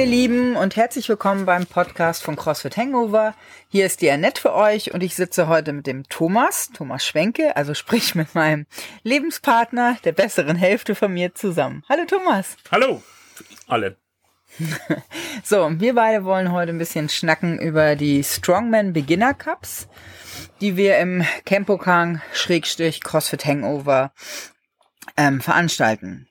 ihr Lieben und herzlich willkommen beim Podcast von CrossFit Hangover. Hier ist die Annette für euch und ich sitze heute mit dem Thomas, Thomas Schwenke, also sprich mit meinem Lebenspartner, der besseren Hälfte von mir zusammen. Hallo Thomas. Hallo alle. so, wir beide wollen heute ein bisschen schnacken über die Strongman Beginner Cups, die wir im Campokan Schrägstrich CrossFit Hangover ähm, veranstalten.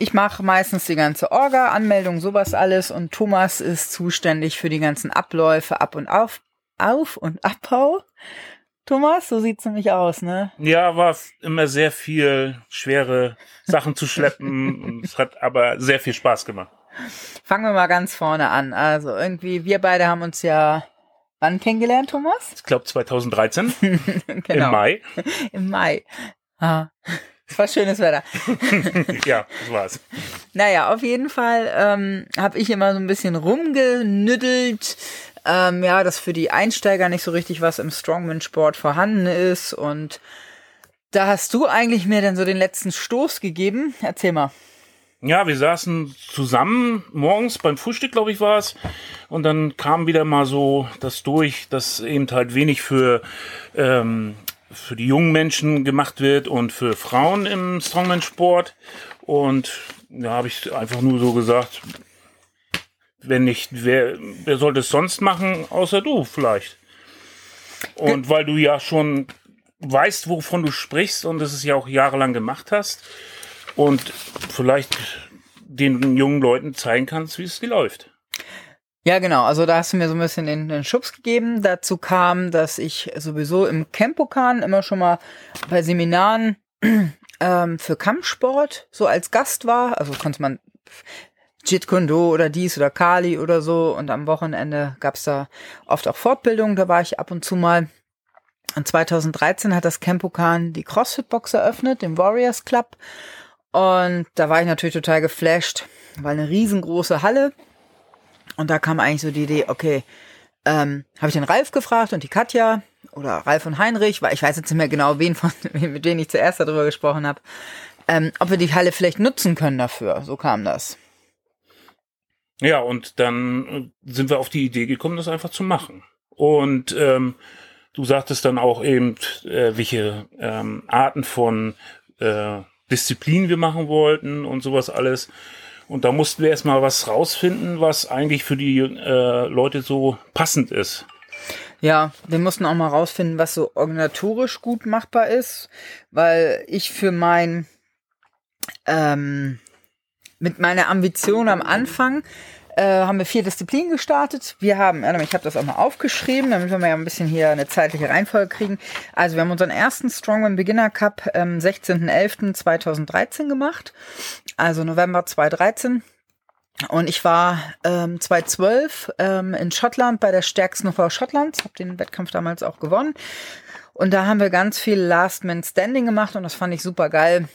Ich mache meistens die ganze Orga, Anmeldung, sowas alles und Thomas ist zuständig für die ganzen Abläufe, Ab- und Auf, Auf- und Abbau. Thomas, so sieht's nämlich aus, ne? Ja, war immer sehr viel schwere Sachen zu schleppen. es hat aber sehr viel Spaß gemacht. Fangen wir mal ganz vorne an. Also irgendwie, wir beide haben uns ja wann kennengelernt, Thomas? Ich glaube 2013. genau. Im Mai. Im Mai. Ah. Es war schönes Wetter. ja, das war's. Naja, auf jeden Fall ähm, habe ich immer so ein bisschen rumgenüddelt, ähm, ja, dass für die Einsteiger nicht so richtig was im Strongman-Sport vorhanden ist. Und da hast du eigentlich mir dann so den letzten Stoß gegeben. Erzähl mal. Ja, wir saßen zusammen morgens beim Frühstück, glaube ich, war es. Und dann kam wieder mal so das durch, dass eben halt wenig für ähm, für die jungen Menschen gemacht wird und für Frauen im Strongman-Sport. Und da habe ich einfach nur so gesagt, wenn nicht, wer, wer sollte es sonst machen, außer du vielleicht. Und weil du ja schon weißt, wovon du sprichst und das es ja auch jahrelang gemacht hast und vielleicht den jungen Leuten zeigen kannst, wie es läuft. Ja, genau. Also da hast du mir so ein bisschen den, den Schubs gegeben. Dazu kam, dass ich sowieso im Campokan immer schon mal bei Seminaren ähm, für Kampfsport so als Gast war. Also konnte man Jit Kundo oder dies oder Kali oder so. Und am Wochenende gab's da oft auch Fortbildungen. Da war ich ab und zu mal. Und 2013 hat das Campokan die CrossFit-Box eröffnet, den Warriors Club. Und da war ich natürlich total geflasht, weil eine riesengroße Halle und da kam eigentlich so die Idee, okay, ähm, habe ich den Ralf gefragt und die Katja oder Ralf und Heinrich, weil ich weiß jetzt nicht mehr genau, wen von, mit denen ich zuerst darüber gesprochen habe, ähm, ob wir die Halle vielleicht nutzen können dafür. So kam das. Ja, und dann äh, sind wir auf die Idee gekommen, das einfach zu machen. Und ähm, du sagtest dann auch eben, äh, welche ähm, Arten von äh, Disziplinen wir machen wollten und sowas alles. Und da mussten wir erstmal was rausfinden, was eigentlich für die äh, Leute so passend ist. Ja, wir mussten auch mal rausfinden, was so organisatorisch gut machbar ist, weil ich für mein ähm, mit meiner Ambition am Anfang äh, haben wir vier Disziplinen gestartet. Wir haben, ich habe das auch mal aufgeschrieben, damit wir mal ein bisschen hier eine zeitliche Reihenfolge kriegen. Also wir haben unseren ersten Strongman Beginner Cup am ähm, 16.11.2013 gemacht, also November 2013. Und ich war ähm, 2012 ähm, in Schottland bei der stärksten UV Schottlands, habe den Wettkampf damals auch gewonnen. Und da haben wir ganz viel Last Man Standing gemacht und das fand ich super geil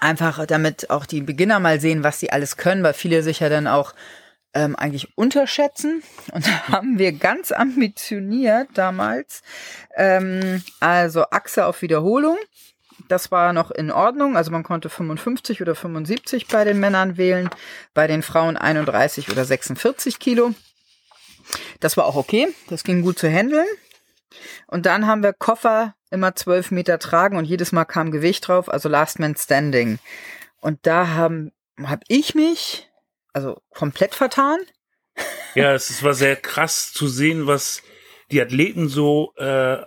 Einfach damit auch die Beginner mal sehen, was sie alles können, weil viele sich ja dann auch ähm, eigentlich unterschätzen. Und da haben wir ganz ambitioniert damals, ähm, also Achse auf Wiederholung. Das war noch in Ordnung. Also man konnte 55 oder 75 bei den Männern wählen, bei den Frauen 31 oder 46 Kilo. Das war auch okay. Das ging gut zu handeln. Und dann haben wir Koffer immer zwölf Meter tragen und jedes Mal kam Gewicht drauf, also Last Man Standing. Und da haben, hab ich mich, also komplett vertan. Ja, es war sehr krass zu sehen, was die Athleten so äh,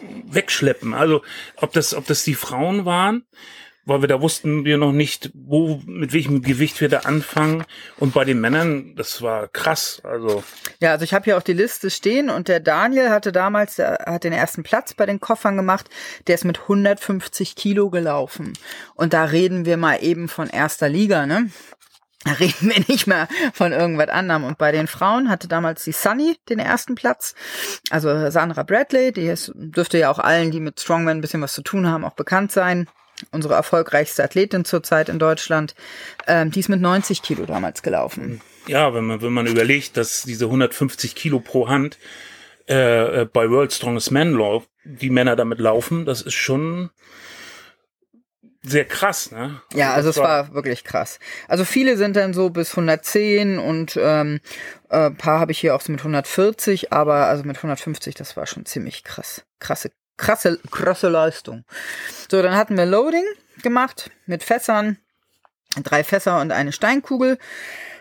wegschleppen. Also ob das, ob das die Frauen waren, weil wir da wussten wir noch nicht, wo, mit welchem Gewicht wir da anfangen. Und bei den Männern, das war krass. Also ja, also ich habe hier auch die Liste stehen und der Daniel hatte damals, der hat den ersten Platz bei den Koffern gemacht. Der ist mit 150 Kilo gelaufen. Und da reden wir mal eben von erster Liga, ne? Da reden wir nicht mehr von irgendwas anderem. Und bei den Frauen hatte damals die Sunny den ersten Platz. Also Sandra Bradley, die ist, dürfte ja auch allen, die mit Strongman ein bisschen was zu tun haben, auch bekannt sein unsere erfolgreichste Athletin zurzeit in Deutschland, ähm, die ist mit 90 Kilo damals gelaufen. Ja, wenn man, wenn man überlegt, dass diese 150 Kilo pro Hand äh, äh, bei World Strongest Man Law die Männer damit laufen, das ist schon sehr krass, ne? Ja, also es war wirklich krass. Also viele sind dann so bis 110 und ähm, äh, paar habe ich hier auch so mit 140, aber also mit 150, das war schon ziemlich krass. Krasse, krasse, krasse Leistung. So, dann hatten wir Loading gemacht mit Fässern, drei Fässer und eine Steinkugel.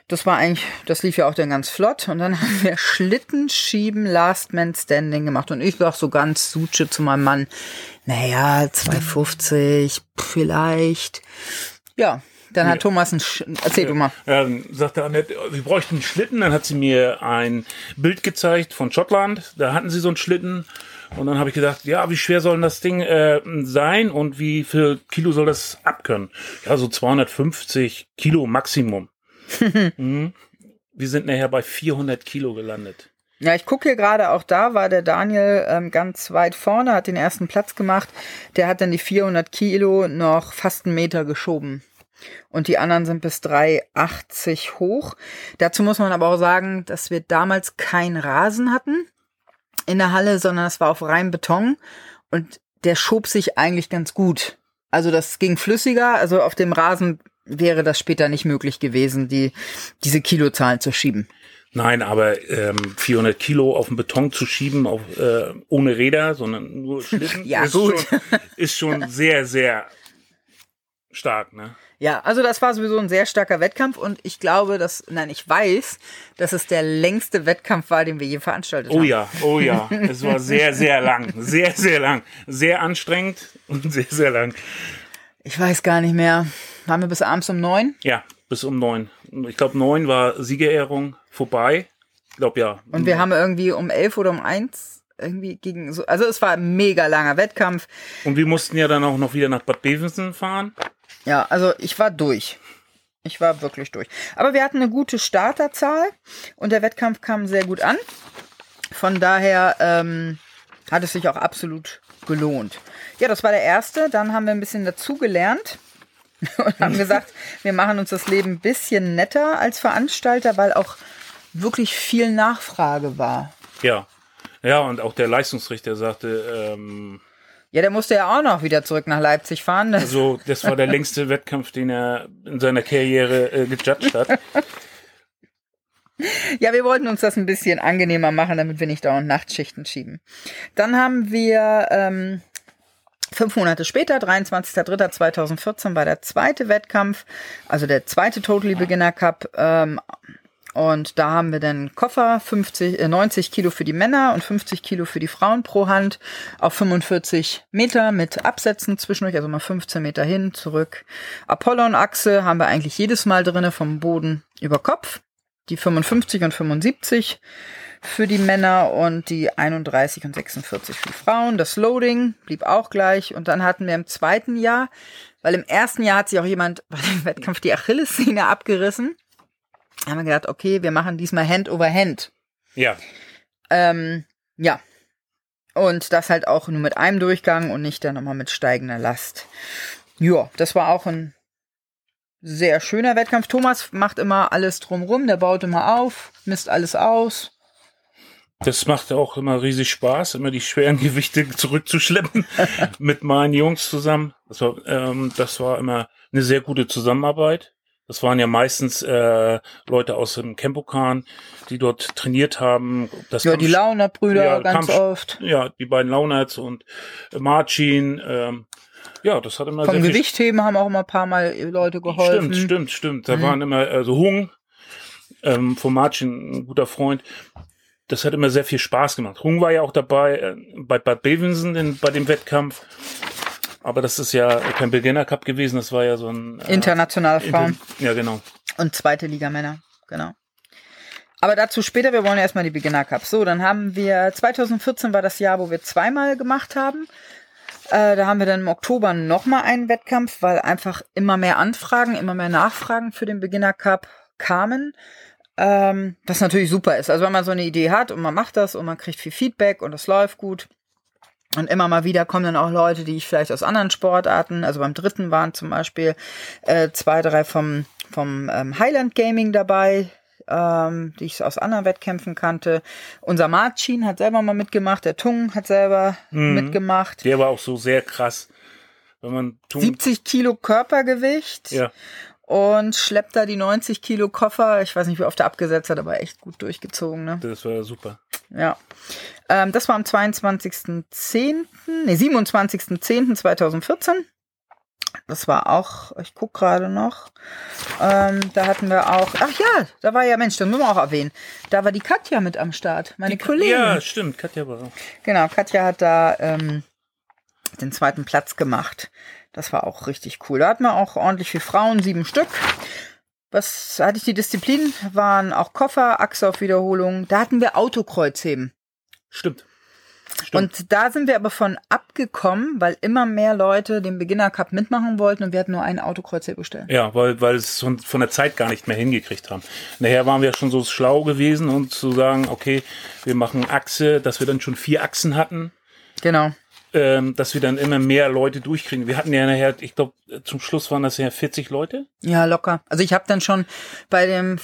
Das war eigentlich, das lief ja auch dann ganz flott. Und dann haben wir Schlittenschieben Last Man Standing gemacht. Und ich sag so ganz suche zu meinem Mann, naja, 250 vielleicht. Ja, dann hat Thomas ein, Sch erzähl du mal. Ja, dann sagte Annette, wir bräuchten einen Schlitten. Dann hat sie mir ein Bild gezeigt von Schottland. Da hatten sie so einen Schlitten. Und dann habe ich gedacht, ja, wie schwer soll denn das Ding äh, sein und wie viel Kilo soll das abkönnen? Ja, so 250 Kilo Maximum. mhm. Wir sind nachher bei 400 Kilo gelandet. Ja, ich gucke hier gerade, auch da war der Daniel ähm, ganz weit vorne, hat den ersten Platz gemacht. Der hat dann die 400 Kilo noch fast einen Meter geschoben. Und die anderen sind bis 3,80 hoch. Dazu muss man aber auch sagen, dass wir damals keinen Rasen hatten in der Halle, sondern es war auf reinem Beton. Und der schob sich eigentlich ganz gut. Also das ging flüssiger. Also auf dem Rasen wäre das später nicht möglich gewesen, die, diese Kilozahlen zu schieben. Nein, aber ähm, 400 Kilo auf den Beton zu schieben, auf, äh, ohne Räder, sondern nur Schlitten, ja, ist, gut. Schon, ist schon sehr, sehr stark, ne? Ja, also das war sowieso ein sehr starker Wettkampf und ich glaube, dass, nein, ich weiß, dass es der längste Wettkampf war, den wir je veranstaltet Oh haben. ja, oh ja. Es war sehr, sehr lang. Sehr, sehr lang. Sehr anstrengend und sehr, sehr lang. Ich weiß gar nicht mehr. Waren wir bis abends um neun? Ja, bis um neun. Ich glaube, neun war Siegerehrung vorbei. Ich glaube, ja. Und wir haben irgendwie um elf oder um eins irgendwie gegen so, also es war ein mega langer Wettkampf. Und wir mussten ja dann auch noch wieder nach Bad Bevensen fahren. Ja, also ich war durch. Ich war wirklich durch. Aber wir hatten eine gute Starterzahl und der Wettkampf kam sehr gut an. Von daher ähm, hat es sich auch absolut gelohnt. Ja, das war der erste. Dann haben wir ein bisschen dazugelernt und haben gesagt, wir machen uns das Leben ein bisschen netter als Veranstalter, weil auch wirklich viel Nachfrage war. Ja. Ja, und auch der Leistungsrichter sagte, ähm, Ja, der musste ja auch noch wieder zurück nach Leipzig fahren. Also das war der längste Wettkampf, den er in seiner Karriere äh, gejudged hat. Ja, wir wollten uns das ein bisschen angenehmer machen, damit wir nicht dauernd Nachtschichten schieben. Dann haben wir ähm, fünf Monate später, 23.03.2014, war der zweite Wettkampf, also der zweite Totally Beginner Cup. Ähm, und da haben wir dann Koffer, 50, äh, 90 Kilo für die Männer und 50 Kilo für die Frauen pro Hand auf 45 Meter mit Absätzen zwischendurch, also mal 15 Meter hin, zurück. Apollon-Achse haben wir eigentlich jedes Mal drinne vom Boden über Kopf. Die 55 und 75 für die Männer und die 31 und 46 für die Frauen. Das Loading blieb auch gleich. Und dann hatten wir im zweiten Jahr, weil im ersten Jahr hat sich auch jemand bei dem Wettkampf die Achillessehne abgerissen. Haben wir gedacht, okay, wir machen diesmal Hand over Hand. Ja. Ähm, ja. Und das halt auch nur mit einem Durchgang und nicht dann nochmal mit steigender Last. Ja, das war auch ein sehr schöner Wettkampf. Thomas macht immer alles drumrum, der baut immer auf, misst alles aus. Das macht auch immer riesig Spaß, immer die schweren Gewichte zurückzuschleppen mit meinen Jungs zusammen. Das war, ähm, das war immer eine sehr gute Zusammenarbeit. Das waren ja meistens äh, Leute aus dem Campokan, die dort trainiert haben. Das Ja, die Kampf- Launer-Brüder Ja, ganz Kampf- oft. Ja, die beiden Launerts und äh, Marcin. Ähm, ja, das hat immer Vom sehr viel Gewichtheben haben auch immer ein paar Mal Leute geholfen. Stimmt, stimmt, stimmt. Da Mhm. waren immer, also Hung, ähm, von Martin, ein guter Freund. Das hat immer sehr viel Spaß gemacht. Hung war ja auch dabei äh, bei Bad Bevensen bei dem Wettkampf. Aber das ist ja kein Beginner Cup gewesen, das war ja so ein äh, Internationale Frauen Inter- Ja, genau. und zweite Liga Männer. Genau. Aber dazu später, wir wollen ja erstmal die Beginner Cups. So, dann haben wir, 2014 war das Jahr, wo wir zweimal gemacht haben. Äh, da haben wir dann im Oktober nochmal einen Wettkampf, weil einfach immer mehr Anfragen, immer mehr Nachfragen für den Beginner Cup kamen. Ähm, was natürlich super ist. Also wenn man so eine Idee hat und man macht das und man kriegt viel Feedback und es läuft gut. Und immer mal wieder kommen dann auch Leute, die ich vielleicht aus anderen Sportarten, also beim dritten waren zum Beispiel äh, zwei, drei vom, vom ähm, Highland Gaming dabei, ähm, die ich aus anderen Wettkämpfen kannte. Unser Marcin hat selber mal mitgemacht, der Tung hat selber Mhm. mitgemacht. Der war auch so sehr krass. Wenn man tun, 70 Kilo Körpergewicht ja, und schleppt da die 90 Kilo Koffer. Ich weiß nicht, wie oft er abgesetzt hat, aber echt gut durchgezogen, ne? das war super. Ja. Ähm, das war am 22.10., nee, 27.10.2014. Das war auch, ich guck gerade noch. Ähm, da hatten wir auch, ach ja, da war ja, Mensch, das müssen wir auch erwähnen. Da war die Katja mit am Start, meine Kollegin. Ja, stimmt, Katja war auch. Genau, Katja hat da ähm, den zweiten Platz gemacht. Das war auch richtig cool. Da hatten wir auch ordentlich viele Frauen, sieben Stück. Was hatte ich die Disziplinen? Waren auch Koffer, Achse auf Wiederholung. Da hatten wir Autokreuzheben. Stimmt. Stimmt. Und da sind wir aber von abgekommen, weil immer mehr Leute den Beginner Cup mitmachen wollten und wir hatten nur einen Autokreuzheben bestellt. Ja, weil, weil es von, von der Zeit gar nicht mehr hingekriegt haben. Nachher waren wir schon so schlau gewesen und zu sagen, okay, wir machen Achse, dass wir dann schon vier Achsen hatten, Genau. Ähm, dass wir dann immer mehr Leute durchkriegen. Wir hatten ja nachher, ich glaube, zum Schluss waren das ja 40 Leute. Ja, locker. Also ich habe dann schon bei dem,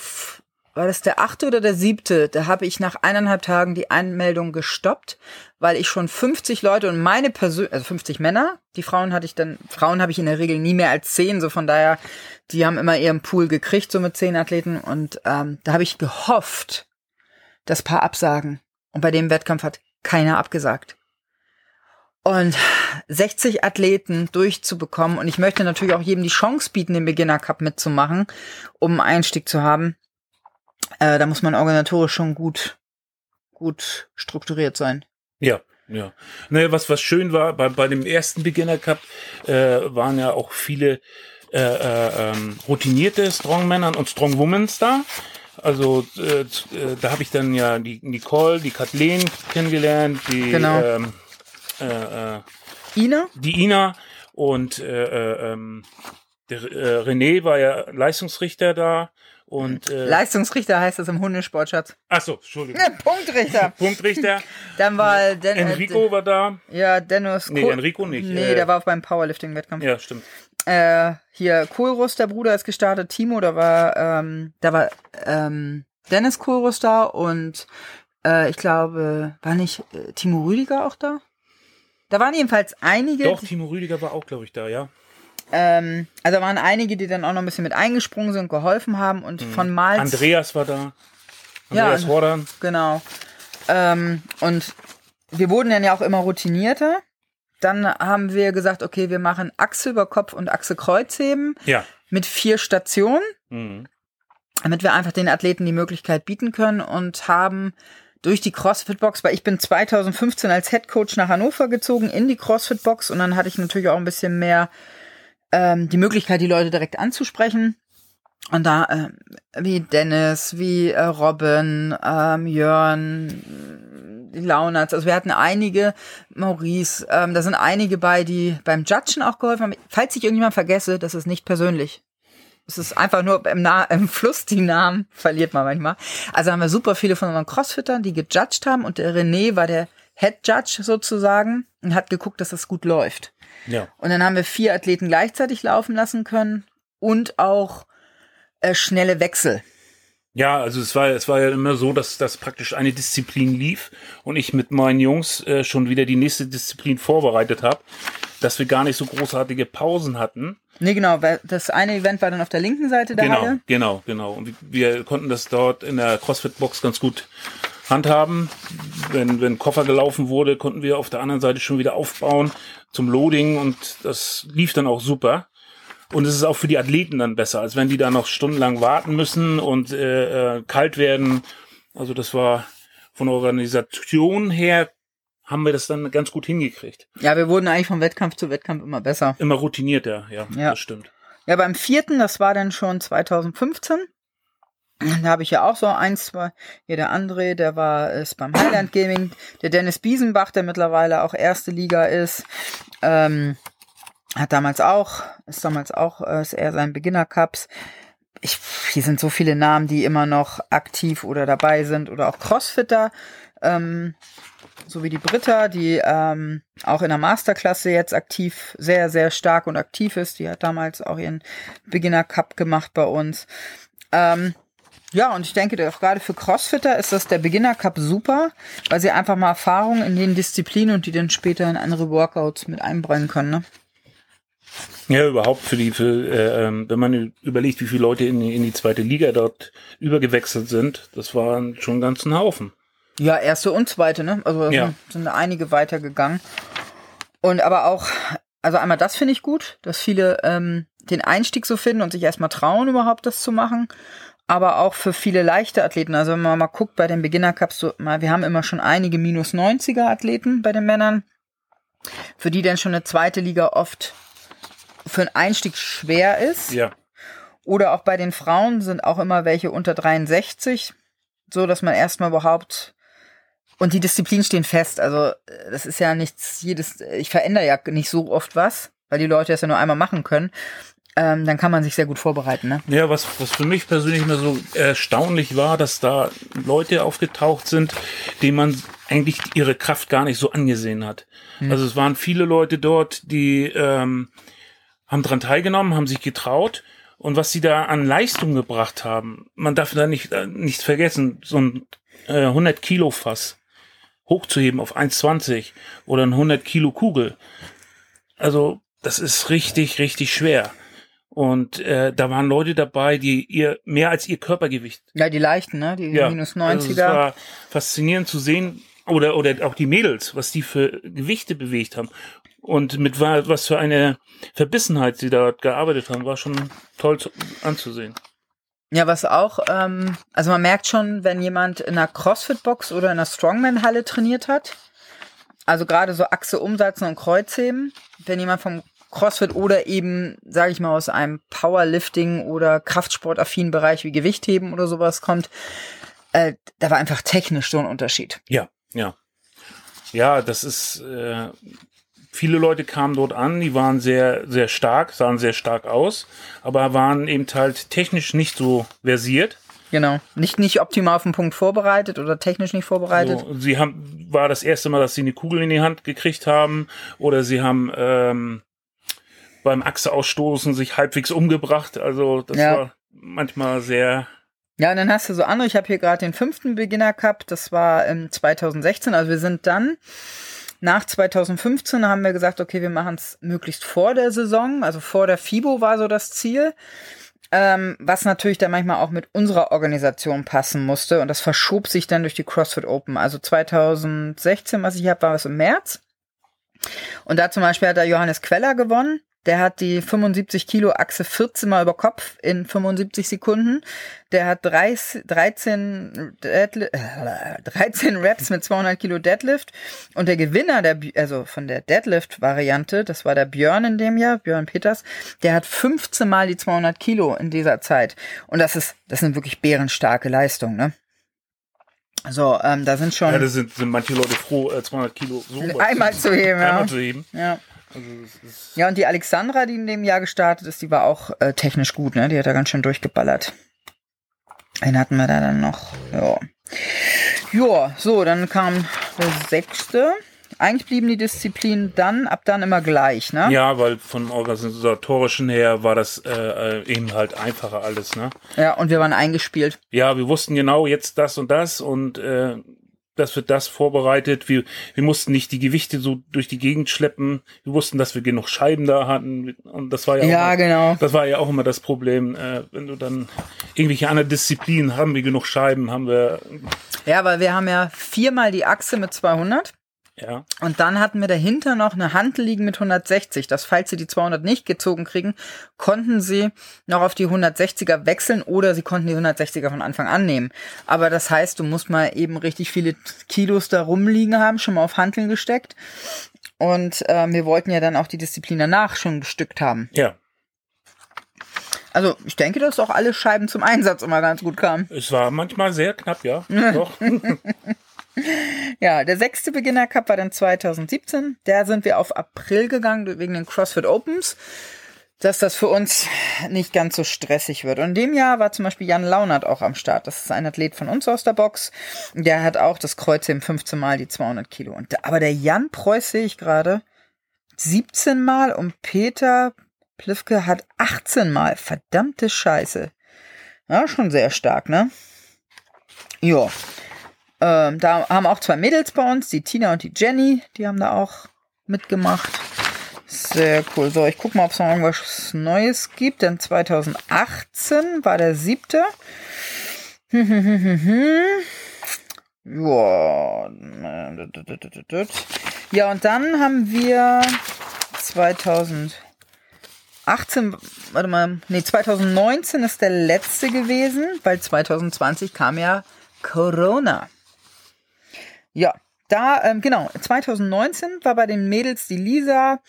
war das der achte oder der siebte, da habe ich nach eineinhalb Tagen die Anmeldung gestoppt, weil ich schon 50 Leute und meine Persön also 50 Männer, die Frauen hatte ich dann, Frauen habe ich in der Regel nie mehr als zehn, so von daher, die haben immer ihren Pool gekriegt, so mit zehn Athleten und ähm, da habe ich gehofft, dass paar absagen. Und bei dem Wettkampf hat keiner abgesagt. Und 60 Athleten durchzubekommen. Und ich möchte natürlich auch jedem die Chance bieten, den Beginner Cup mitzumachen, um einen Einstieg zu haben. Äh, da muss man organisatorisch schon gut, gut strukturiert sein. Ja, ja. Naja, was, was schön war, bei, bei dem ersten Beginner Cup äh, waren ja auch viele äh, äh, ähm, routinierte Strongmänner und Strongwomans da. Also äh, äh, da habe ich dann ja die Nicole, die Kathleen kennengelernt, die, Genau. ähm, äh, äh, Ina? die Ina und äh, äh, ähm, der äh, René war ja Leistungsrichter da und äh, Leistungsrichter heißt das im Hundesportschatz. ach so, Entschuldigung. Ja, Punktrichter. Punktrichter. Dann war Den Enrico war da. Äh, ja, Dennis Nee, Kohl- Enrico nicht. Nee, Äh, der war auch beim Powerlifting-Wettkampf. Ja, stimmt. Äh, hier Kohlrus, der Bruder, ist gestartet. Timo, da war, ähm, da war ähm, Dennis Kohlrus da und äh, ich glaube, war nicht äh, Timo Rüdiger auch da? Da waren jedenfalls einige. Doch, Timo Rüdiger war auch, glaube ich, da, ja. Ähm, also waren einige, die dann auch noch ein bisschen mit eingesprungen sind, geholfen haben und von Mal Andreas war da. Ja, Andreas und- Hordan. Genau. Ähm, und wir wurden dann ja auch immer routinierter. Dann haben wir gesagt, okay, wir machen Achse über Kopf und Achse Kreuzheben Ja. mit vier Stationen, Mhm. damit wir einfach den Athleten die Möglichkeit bieten können und haben durch die CrossFit-Box, weil ich bin 2015 als Head Coach nach Hannover gezogen in die CrossFit-Box und dann hatte ich natürlich auch ein bisschen mehr ähm, die Möglichkeit, die Leute direkt anzusprechen. Und da, ähm, wie Dennis, wie äh, Robin, ähm, Jörn, Launatz, also wir hatten einige, Maurice, ähm, da sind einige bei, die beim Judgen auch geholfen haben. Falls ich irgendjemand vergesse, das ist nicht persönlich. Es ist einfach nur im, Na im Fluss die Namen, verliert man manchmal. Also haben wir super viele von unseren Crossfittern, die gejudged haben und der René war der Head Judge sozusagen und hat geguckt, dass das gut läuft. Ja. Und dann haben wir vier Athleten gleichzeitig laufen lassen können und auch äh, schnelle Wechsel. Ja, also es war, es war ja immer so, dass das praktisch eine Disziplin lief und ich mit meinen Jungs äh, schon wieder die nächste Disziplin vorbereitet habe, dass wir gar nicht so großartige Pausen hatten. Nee, genau, weil das eine Event war dann auf der linken Seite der Genau, Halle. genau, genau. Und wir konnten das dort in der CrossFit-Box ganz gut handhaben. Wenn, wenn Koffer gelaufen wurde, konnten wir auf der anderen Seite schon wieder aufbauen zum Loading und das lief dann auch super. Und es ist auch für die Athleten dann besser, als wenn die da noch stundenlang warten müssen und äh, äh, kalt werden. Also das war von der Organisation her haben wir das dann ganz gut hingekriegt. Ja, wir wurden eigentlich vom Wettkampf zu Wettkampf immer besser. Immer routinierter, ja, Ja. das stimmt. Ja, beim vierten, das war dann schon 2015. Da habe ich ja auch so eins, zwei, hier der André, der war ist beim Highland Gaming, der Dennis Biesenbach, der mittlerweile auch erste Liga ist, ähm, hat damals auch, ist damals auch, äh, ist er sein Beginner Cups. Ich, hier sind so viele Namen, die immer noch aktiv oder dabei sind oder auch Crossfitter, ähm, so wie die Britta, die ähm, auch in der Masterklasse jetzt aktiv, sehr, sehr stark und aktiv ist. Die hat damals auch ihren Beginner Cup gemacht bei uns. Ähm, ja, und ich denke, auch gerade für Crossfitter ist das der Beginner Cup super, weil sie einfach mal Erfahrung in den Disziplinen und die dann später in andere Workouts mit einbringen können. Ne? Ja, überhaupt für die, für, äh, ähm, wenn man überlegt, wie viele Leute in, in die zweite Liga dort übergewechselt sind, das waren schon ganz ein Haufen. Ja, erste und zweite, ne? Also Ja. sind, sind einige weitergegangen. Und aber auch, also einmal das finde ich gut, dass viele ähm, den Einstieg so finden und sich erstmal trauen, überhaupt das zu machen. Aber auch für viele leichte Athleten. Also wenn man mal guckt bei den Beginner Cups, so mal, wir haben immer schon einige minus 90er Athleten bei den Männern, für die dann schon eine zweite Liga oft für einen Einstieg schwer ist. Ja. Oder auch bei den Frauen sind auch immer welche unter 63, so dass man erstmal überhaupt und die Disziplinen stehen fest. Also das ist ja nichts jedes. Ich verändere ja nicht so oft was, weil die Leute das ja nur einmal machen können. Ähm, dann kann man sich sehr gut vorbereiten. Ne? Ja, was, was für mich persönlich immer so erstaunlich war, dass da Leute aufgetaucht sind, denen man eigentlich ihre Kraft gar nicht so angesehen hat. Also es waren viele Leute dort, die ähm, haben dran teilgenommen, haben sich getraut und was sie da an Leistung gebracht haben, man darf da nicht, äh, nicht vergessen, so ein äh, 100 Kilo Fass hochzuheben auf 1,20 oder ein 100 Kilo Kugel. Also das ist richtig, richtig schwer. Und äh, da waren Leute dabei, die ihr mehr als ihr Körpergewicht. Ja, die leichten, ne? Die minus Also es 90er. war faszinierend zu sehen, oder, oder auch die Mädels, was die für Gewichte bewegt haben. Und mit wa- was für eine Verbissenheit sie dort gearbeitet haben, war schon toll zu, anzusehen. Ja, was auch, ähm, also man merkt schon, wenn jemand in einer CrossFit-Box oder in einer Strongman-Halle trainiert hat, also gerade so Achse umsetzen und Kreuzheben, wenn jemand vom CrossFit oder eben, sage ich mal, aus einem Powerlifting oder Kraftsportaffinen Bereich wie Gewichtheben oder sowas kommt, äh, da war einfach technisch so ein Unterschied. Ja, ja. Ja, das ist, äh, viele Leute kamen dort an, die waren sehr, sehr stark, sahen sehr stark aus, aber waren eben halt technisch nicht so versiert. Genau. Nicht, nicht optimal auf den Punkt vorbereitet oder technisch nicht vorbereitet. So, sie haben, war das erste Mal, dass sie eine Kugel in die Hand gekriegt haben oder sie haben ähm, beim Achse ausstoßen sich halbwegs umgebracht. Also das Ja. war manchmal sehr, Ja, und dann hast du so andere. Ich habe hier gerade den fünften Beginner Cup. Das war ähm, 2016. Also wir sind dann nach 2015 haben wir gesagt, okay, wir machen es möglichst vor der Saison. Also vor der FIBO war so das Ziel. Ähm, was natürlich dann manchmal auch mit unserer Organisation passen musste. Und das verschob sich dann durch die CrossFit Open. Also 2016, was ich habe, war es im März. Und da zum Beispiel hat der Johannes Queller gewonnen. Der hat die 75 Kilo Achse 14 Mal über Kopf in 75 Sekunden. Der hat 30, 13, Deadli äh, 13 Reps mit 200 Kilo Deadlift. Und der Gewinner der, also von der Deadlift-Variante, das war der Björn in dem Jahr, Björn Peters, der hat 15 Mal die 200 Kilo in dieser Zeit. Und das ist, das sind wirklich bärenstarke Leistungen, ne? So, ähm, da sind schon ja, da sind, sind manche Leute froh, äh, 200 Kilo so einmal zu heben, ja. einmal zu heben. ja. Also Ja, und die Alexandra, die in dem Jahr gestartet ist, die war auch äh, technisch gut, ne? Die hat da ganz schön durchgeballert. Den hatten wir da dann noch. Ja. Ja, so, dann kam der sechste. Eigentlich blieben die Disziplinen dann, ab dann immer gleich, ne? ja, weil vom organisatorischen her war das äh, äh, eben halt einfacher alles, ne? Ja, und wir waren eingespielt. Ja, wir wussten genau jetzt das und das und äh, das wird das vorbereitet. Wir, wir mussten nicht die Gewichte so durch die Gegend schleppen. Wir wussten, dass wir genug Scheiben da hatten. Und das war ja, Ja, auch immer, genau. das war ja auch immer das Problem. Äh, wenn du dann irgendwelche anderen Disziplinen haben wir genug Scheiben, haben wir Ja, weil wir haben ja viermal die Achse mit 200. ja Und dann hatten wir dahinter noch eine Hantel liegen mit 160. Das, falls sie die 200 nicht gezogen kriegen, konnten sie noch auf die 160er wechseln oder sie konnten die 160er von Anfang an nehmen. Aber das heißt, du musst mal eben richtig viele Kilos da rumliegen haben, schon mal auf Hanteln gesteckt. Und ähm, wir wollten ja dann auch die Disziplin danach schon bestückt haben. ja. Also ich denke, dass auch alle Scheiben zum Einsatz immer ganz gut kamen. Es war manchmal sehr knapp, ja. Doch. Ja, der sechste Beginner Cup war dann 2017. Da sind wir auf April gegangen wegen den CrossFit Opens, dass das für uns nicht ganz so stressig wird. Und in dem Jahr war zum Beispiel Jan Launert auch am Start. Das ist ein Athlet von uns aus der Box. Der hat auch das Kreuzheben 15 Mal die 200 Kilo. Und, aber der Jan Preuß sehe ich gerade 17 Mal und Peter Plifke hat 18 Mal. Verdammte Scheiße. Ja, schon sehr stark, ne? Ja. Ähm, da haben auch zwei Mädels bei uns, die Tina und die Jenny, die haben da auch mitgemacht. Sehr cool. So, ich gucke mal, ob es noch irgendwas Neues gibt. Denn 2018 war der siebte. Ja. Ja, und dann haben wir 2018, warte mal, nee, 2019 ist der letzte gewesen, weil 2020 kam ja Corona. Ja, da, ähm, genau, 2019 war bei den Mädels die Lisa,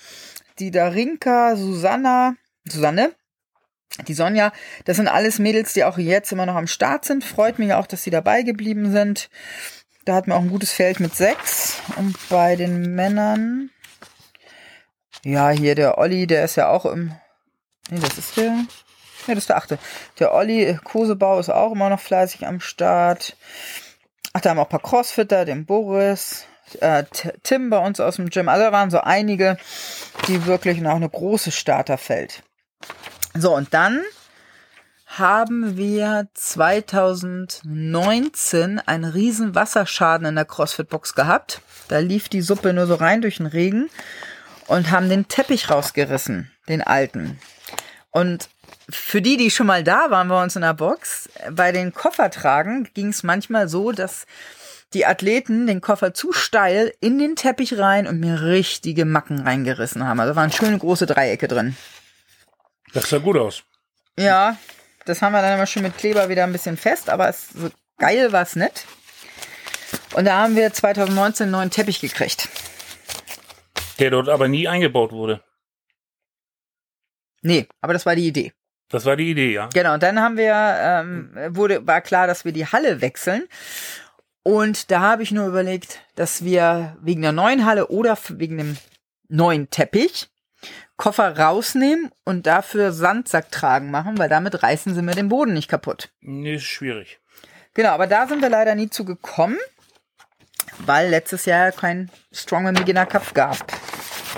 die Darinka, Susanna, Susanne, die Sonja, das sind alles Mädels, die auch jetzt immer noch am Start sind. Freut mich auch, dass sie dabei geblieben sind. Da hatten wir auch ein gutes Feld mit sechs. Und bei den Männern, ja, hier der Olli, der ist ja auch im, nee, das ist der, nee, das ist der achte. Der Olli Kosebau ist auch immer noch fleißig am Start. Ach, da haben auch ein paar Crossfitter, den Boris, äh, Tim bei uns aus dem Gym. Also da waren so einige, die wirklich noch eine große Starterfeld. So, und dann haben wir 2019 einen riesen Wasserschaden in der CrossFit-Box gehabt. Da lief die Suppe nur so rein durch den Regen und haben den Teppich rausgerissen, den alten. Und für die, die schon mal da waren bei uns in der Box, bei den Koffertragen ging es manchmal so, dass die Athleten den Koffer zu steil in den Teppich rein und mir richtige Macken reingerissen haben. Also waren schöne große Dreiecke drin. Das sah gut aus. Ja, das haben wir dann immer schön mit Kleber wieder ein bisschen fest, aber es, so geil war es nicht. Und da haben wir 2019 einen neuen Teppich gekriegt. Der dort aber nie eingebaut wurde. Nee, aber das war die Idee. Das war die Idee, ja. Genau, und dann haben wir, ähm, wurde, war klar, dass wir die Halle wechseln. Und da habe ich nur überlegt, dass wir wegen der neuen Halle oder wegen dem neuen Teppich Koffer rausnehmen und dafür Sandsack tragen machen, weil damit reißen sie mir den Boden nicht kaputt. Nee, ist schwierig. Genau, aber da sind wir leider nie zu gekommen, weil letztes Jahr kein Strongman Beginner Cup gab.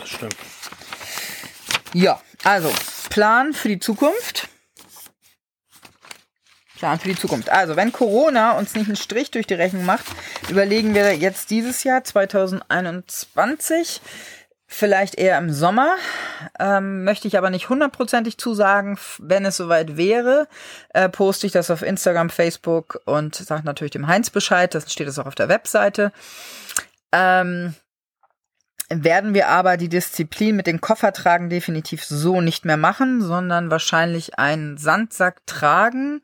Das stimmt. Ja, also Plan für die Zukunft. Plan für die Zukunft. Also, wenn Corona uns nicht einen Strich durch die Rechnung macht, überlegen wir jetzt dieses Jahr 2021 Vielleicht eher im Sommer, ähm, möchte ich aber nicht hundertprozentig zusagen. Wenn es soweit wäre, äh, poste ich das auf Instagram, Facebook und sage natürlich dem Heinz Bescheid. Das steht es auch auf der Webseite. Ähm, werden wir aber die Disziplin mit den Koffertragen definitiv so nicht mehr machen, sondern wahrscheinlich einen Sandsack tragen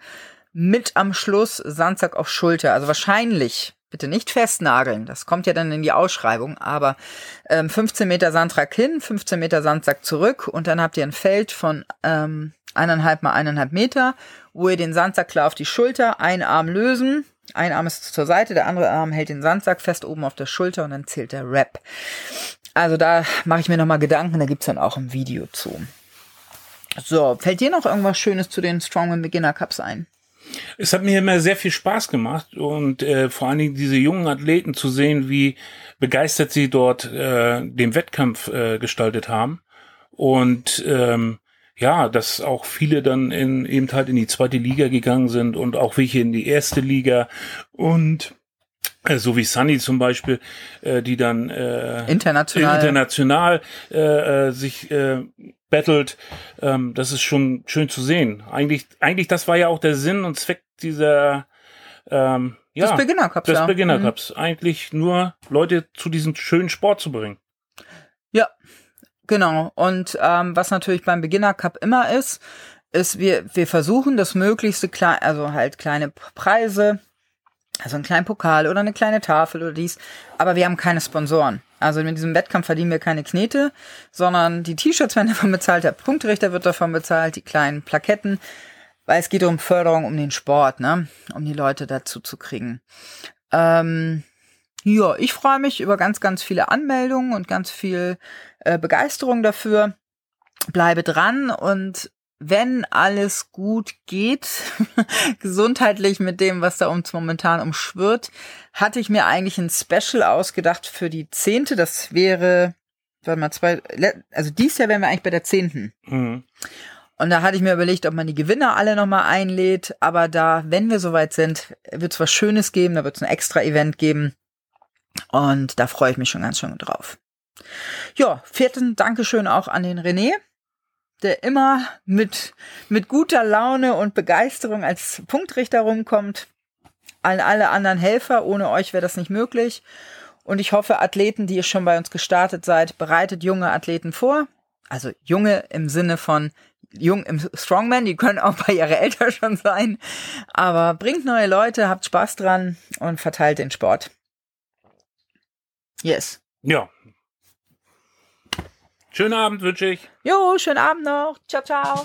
mit am Schluss Sandsack auf Schulter. Also wahrscheinlich bitte nicht festnageln. Das kommt ja dann in die Ausschreibung. Aber ähm, 15 Meter Sandtrack hin, 15 Meter Sandsack zurück und dann habt ihr ein Feld von ähm, eineinhalb mal eineinhalb Meter, wo ihr den Sandsack klar auf die Schulter, einen Arm lösen, ein Arm ist zur Seite, der andere Arm hält den Sandsack fest oben auf der Schulter und dann zählt der Rap. Also da mache ich mir nochmal Gedanken, da gibt's dann auch ein Video zu. So, fällt dir noch irgendwas Schönes zu den Strongman Beginner Cups ein? Es hat mir immer sehr viel Spaß gemacht und äh, vor allen Dingen diese jungen Athleten zu sehen, wie begeistert sie dort äh, den Wettkampf äh, gestaltet haben. Und ähm, ja, dass auch viele dann in, eben halt in die zweite Liga gegangen sind und auch welche in die erste Liga und äh, so wie Sunny zum Beispiel, äh, die dann äh, international, international äh, äh, sich äh, battelt. Ähm, das ist schon schön zu sehen. Eigentlich, eigentlich, das war ja auch der Sinn und Zweck dieser ähm, ja, des Beginner Cups. Des ja. Beginner. Cups. Mhm. Eigentlich nur Leute zu diesem schönen Sport zu bringen. Ja, genau. Und ähm, was natürlich beim Beginner Cup immer ist, ist, wir, wir versuchen das möglichste klein, also halt kleine Preise, also einen kleinen Pokal oder eine kleine Tafel oder dies, aber wir haben keine Sponsoren. Also mit diesem Wettkampf verdienen wir keine Knete, sondern die T-Shirts werden davon bezahlt, der Punktrichter wird davon bezahlt, die kleinen Plaketten, weil es geht um Förderung, um den Sport, ne, um die Leute dazu zu kriegen. Ähm, ja, ich freue mich über ganz, ganz viele Anmeldungen und ganz viel äh, Begeisterung dafür. Bleibe dran und wenn alles gut geht, gesundheitlich mit dem, was da uns momentan umschwirrt, hatte ich mir eigentlich ein Special ausgedacht für die zehnte. Das wäre, warte mal, zwei, also dies Jahr wären wir eigentlich bei der zehnten. Mhm. Und da hatte ich mir überlegt, ob man die Gewinner alle nochmal einlädt. Aber da, wenn wir soweit sind, wird es was Schönes geben. Da wird es ein extra Event geben. Und da freue ich mich schon ganz schön drauf. Ja, vierten Dankeschön auch an den René, der immer mit, mit guter Laune und Begeisterung als Punktrichter rumkommt. An alle anderen Helfer, ohne euch wäre das nicht möglich. Und ich hoffe, Athleten, die ihr schon bei uns gestartet seid, bereitet junge Athleten vor. Also junge im Sinne von jung im Strongman, die können auch bei ihre Eltern schon sein. Aber bringt neue Leute, habt Spaß dran und verteilt den Sport. Yes. Ja. Schönen Abend wünsche ich. Jo, schönen Abend noch. Ciao, ciao.